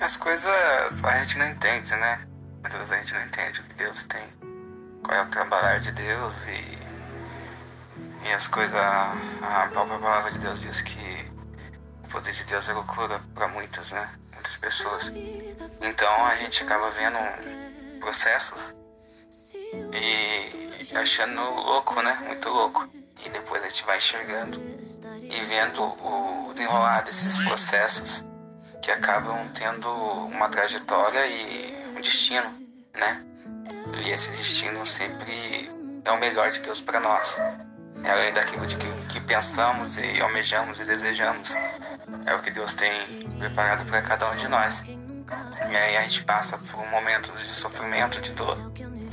As coisas a gente não entende, né? Muitas a gente não entende o que Deus tem, qual é o trabalhar de Deus e, e as coisas. A própria palavra de Deus diz que o poder de Deus é loucura para muitas, né? Muitas pessoas. Então a gente acaba vendo processos e achando louco, né? Muito louco. E depois a gente vai enxergando e vendo o desenrolar desses processos que acabam tendo uma trajetória e um destino, né? E esse destino sempre é o melhor de Deus para nós. É além daquilo de que, que, pensamos e almejamos e desejamos. É o que Deus tem preparado para cada um de nós. E aí a gente passa por um momento de sofrimento, de dor.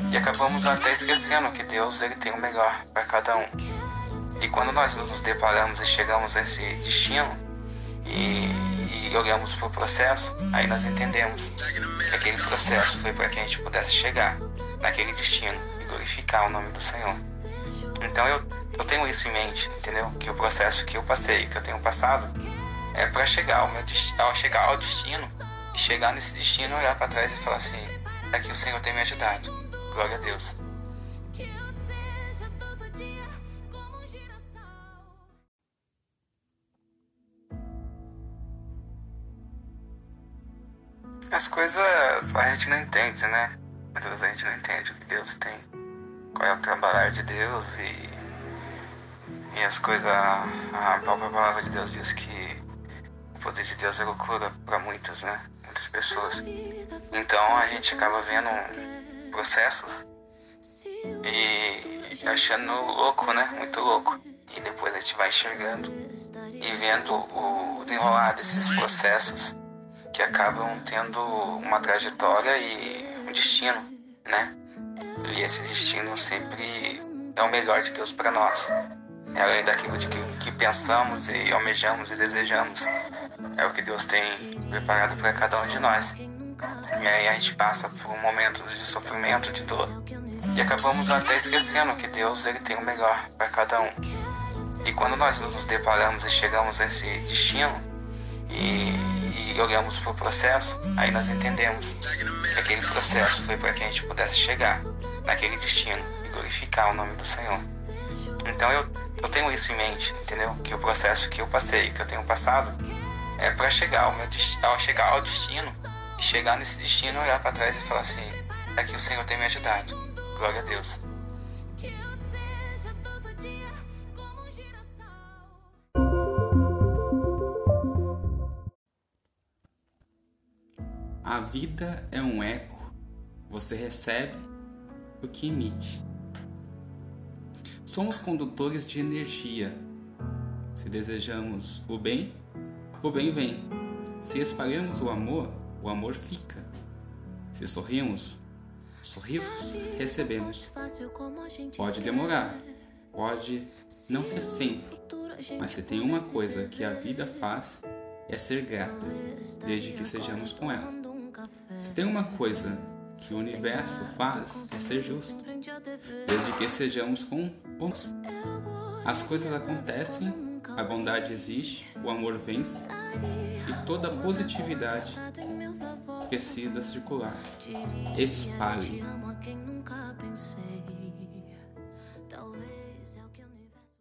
E acabamos até esquecendo que Deus ele tem o melhor para cada um. E quando nós nos deparamos e chegamos a esse destino e, e olhamos para o processo, aí nós entendemos que aquele processo foi para que a gente pudesse chegar naquele destino e glorificar o nome do Senhor. Então eu, eu tenho isso em mente, entendeu? Que o processo que eu passei, que eu tenho passado, é para chegar ao meu ao chegar ao destino e chegar nesse destino, olhar para trás e falar assim: que o Senhor tem me ajudado. Glória a Deus. As coisas a gente não entende, né? Muitas vezes a gente não entende o que Deus tem, qual é o trabalhar de Deus e, e as coisas. A própria palavra de Deus diz que o poder de Deus é loucura para muitas, né? Muitas pessoas. Então a gente acaba vendo processos e achando louco, né? Muito louco. E depois a gente vai enxergando e vendo o desenrolar desses processos que acabam tendo uma trajetória e um destino, né? E esse destino sempre é o melhor de Deus para nós. É além daquilo de que, que pensamos e almejamos e desejamos. É o que Deus tem preparado para cada um de nós. E aí a gente passa por um momento de sofrimento, de dor. E acabamos até esquecendo que Deus ele tem o melhor para cada um. E quando nós nos deparamos e chegamos a esse destino e e olhamos para o processo, aí nós entendemos que aquele processo foi para que a gente pudesse chegar naquele destino e glorificar o nome do Senhor. Então eu, eu tenho isso em mente, entendeu? Que o processo que eu passei, que eu tenho passado, é para chegar ao meu chegar ao destino e chegar nesse destino olhar para trás e falar assim: que o Senhor tem me ajudado. Glória a Deus. A vida é um eco, você recebe o que emite. Somos condutores de energia. Se desejamos o bem, o bem vem. Se espalhamos o amor, o amor fica. Se sorrimos, sorrisos recebemos. Pode demorar, pode não ser sempre, mas se tem uma coisa que a vida faz é ser grata, desde que sejamos com ela. Se tem uma coisa que o universo faz é ser justo, desde que sejamos com bons. As coisas acontecem, a bondade existe, o amor vence e toda positividade precisa circular. Espalhe.